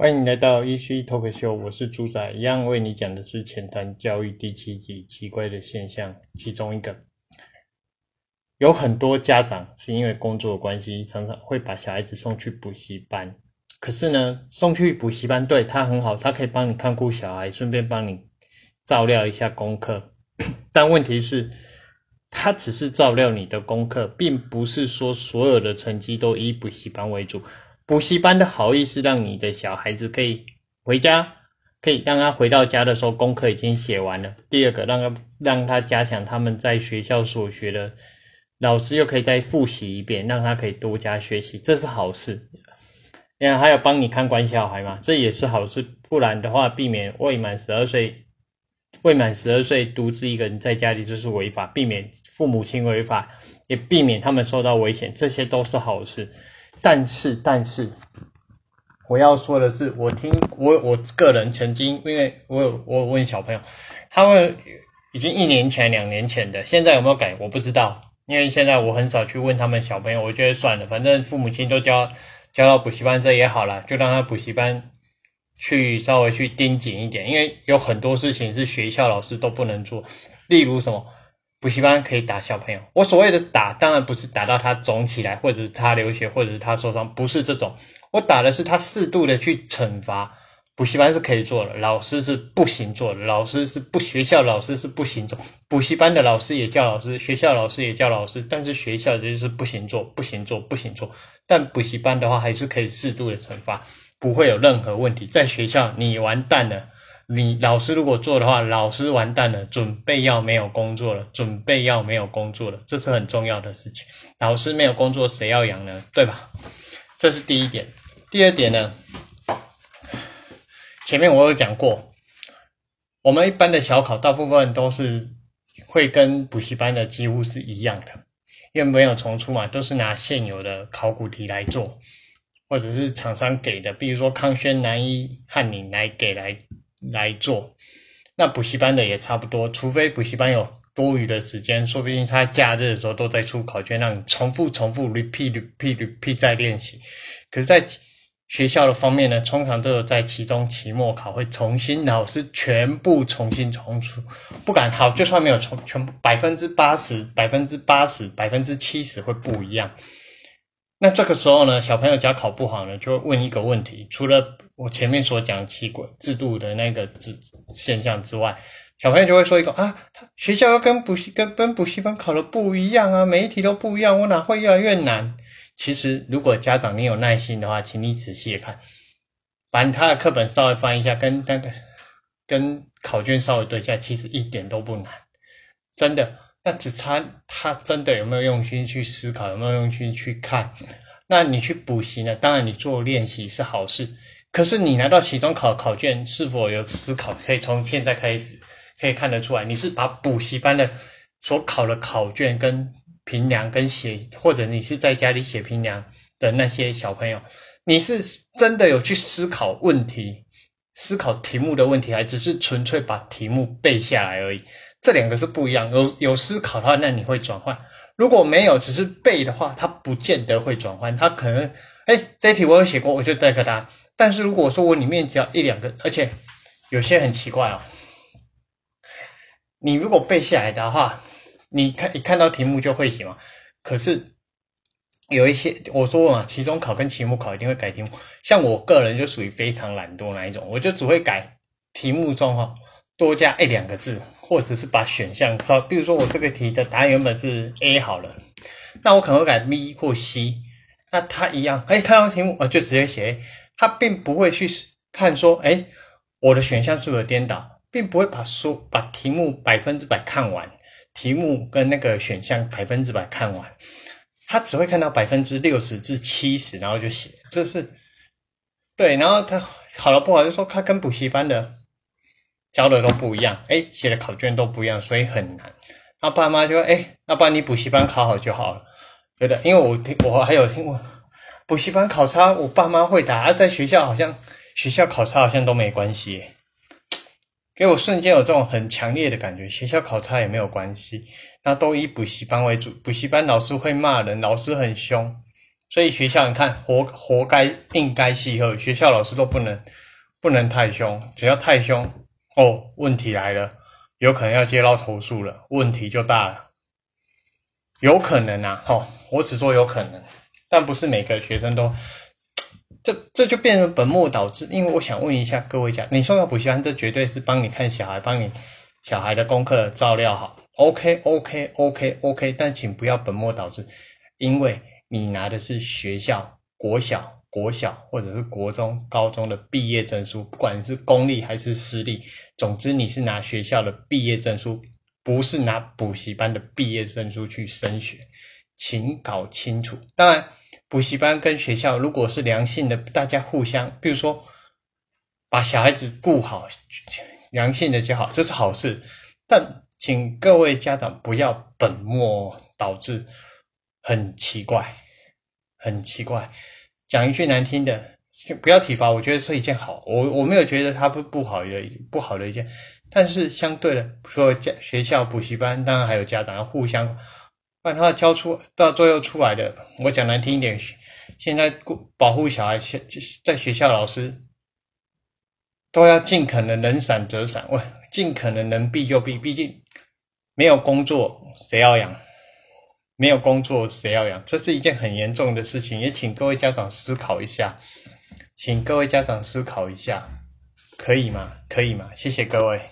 欢迎来到 EC Talk Show，我是猪仔，一样为你讲的是浅谈教育第七集奇怪的现象，其中一个有很多家长是因为工作的关系，常常会把小孩子送去补习班。可是呢，送去补习班对他很好，他可以帮你看顾小孩，顺便帮你照料一下功课。但问题是，他只是照料你的功课，并不是说所有的成绩都以补习班为主。补习班的好意是让你的小孩子可以回家，可以让他回到家的时候功课已经写完了。第二个，让他让他加强他们在学校所学的，老师又可以再复习一遍，让他可以多加学习，这是好事。然后还有帮你看管小孩嘛，这也是好事。不然的话，避免未满十二岁未满十二岁独自一个人在家里，这是违法。避免父母亲违法，也避免他们受到危险，这些都是好事。但是，但是，我要说的是，我听我我个人曾经，因为我有我有问小朋友，他们已经一年前、两年前的，现在有没有改？我不知道，因为现在我很少去问他们小朋友，我觉得算了，反正父母亲都教教到补习班这也好了，就让他补习班去稍微去盯紧一点，因为有很多事情是学校老师都不能做，例如什么。补习班可以打小朋友，我所谓的打，当然不是打到他肿起来，或者是他流血，或者是他受伤，不是这种。我打的是他适度的去惩罚。补习班是可以做的，老师是不行做的，老师是不学校老师是不行做，补习班的老师也叫老师，学校老师也叫老师，但是学校就是不行做，不行做，不行做。但补习班的话，还是可以适度的惩罚，不会有任何问题。在学校你完蛋了。你老师如果做的话，老师完蛋了，准备要没有工作了，准备要没有工作了，这是很重要的事情。老师没有工作，谁要养呢？对吧？这是第一点。第二点呢？前面我有讲过，我们一般的小考大部分都是会跟补习班的几乎是一样的，因为没有重出嘛，都是拿现有的考古题来做，或者是厂商给的，比如说康轩、南一、汉宁来给来。来做，那补习班的也差不多，除非补习班有多余的时间，说不定他假日的时候都在出考卷，让你重复、重复、repeat、repeat、repeat 再练习。可是，在学校的方面呢，通常都有在期中、期末考会重新，老师全部重新重出，不敢好，就算没有重全部百分之八十、百分之八十、百分之七十会不一样。那这个时候呢，小朋友假考不好呢，就会问一个问题：除了我前面所讲奇怪制度的那个制现象之外，小朋友就会说一个啊，他学校要跟补习跟跟补习班考的不一样啊，每一题都不一样，我哪会越来越难？其实，如果家长你有耐心的话，请你仔细看，把他的课本稍微翻一下，跟那个跟考卷稍微对一下，其实一点都不难，真的。那只差他真的有没有用心去思考，有没有用心去看？那你去补习呢？当然你做练习是好事，可是你拿到期中考考卷是否有思考？可以从现在开始可以看得出来，你是把补习班的所考的考卷跟评量跟写，或者你是在家里写评量的那些小朋友，你是真的有去思考问题、思考题目的问题，还只是纯粹把题目背下来而已？这两个是不一样，有有思考的话，那你会转换；如果没有，只是背的话，它不见得会转换。它可能，哎，这题我有写过，我就带个答。但是如果说我里面只要一两个，而且有些很奇怪哦，你如果背下来的话，你看一看到题目就会写嘛。可是有一些我说嘛，期中考跟期末考一定会改题目。像我个人就属于非常懒惰那一种，我就只会改题目中哈。多加一两个字，或者是把选项稍，比如说我这个题的答案原本是 A 好了，那我可能会改 B 或 C，那他一样，哎，看到题目我就直接写，他并不会去看说，哎，我的选项是不是颠倒，并不会把书把题目百分之百看完，题目跟那个选项百分之百看完，他只会看到百分之六十至七十，然后就写，这是对，然后他好了不好就说他跟补习班的。教的都不一样，哎，写的考卷都不一样，所以很难。那爸妈就说：“哎，那把你补习班考好就好了。”觉得，因为我听我还有听过补习班考差，我爸妈会打，而在学校好像学校考差好像都没关系，给我瞬间有这种很强烈的感觉，学校考差也没有关系，那都以补习班为主，补习班老师会骂人，老师很凶，所以学校你看，活活该应该细喝，学校老师都不能不能太凶，只要太凶哦，问题来了，有可能要接到投诉了，问题就大了。有可能啊，哦，我只说有可能，但不是每个学生都，这这就变成本末倒置。因为我想问一下各位家，你说要补习班，这绝对是帮你看小孩，帮你小孩的功课照料好。OK OK OK OK，但请不要本末倒置，因为你拿的是学校国小、国小或者是国中、高中的毕业证书，不管是公立还是私立，总之你是拿学校的毕业证书。不是拿补习班的毕业证书去升学，请搞清楚。当然，补习班跟学校如果是良性的，大家互相，比如说把小孩子顾好，良性的就好，这是好事。但请各位家长不要本末倒置，很奇怪，很奇怪。讲一句难听的，就不要体罚，我觉得是一件好，我我没有觉得它不不好的不好的一件。但是相对的，说家学校补习班，当然还有家长互相，不然他教出到最后出来的，我讲难听一点，现在保护小孩，现在学校老师都要尽可能能闪则闪，喂，尽可能能避就避，毕竟没有工作谁要养？没有工作谁要养？这是一件很严重的事情，也请各位家长思考一下，请各位家长思考一下，可以吗？可以吗？谢谢各位。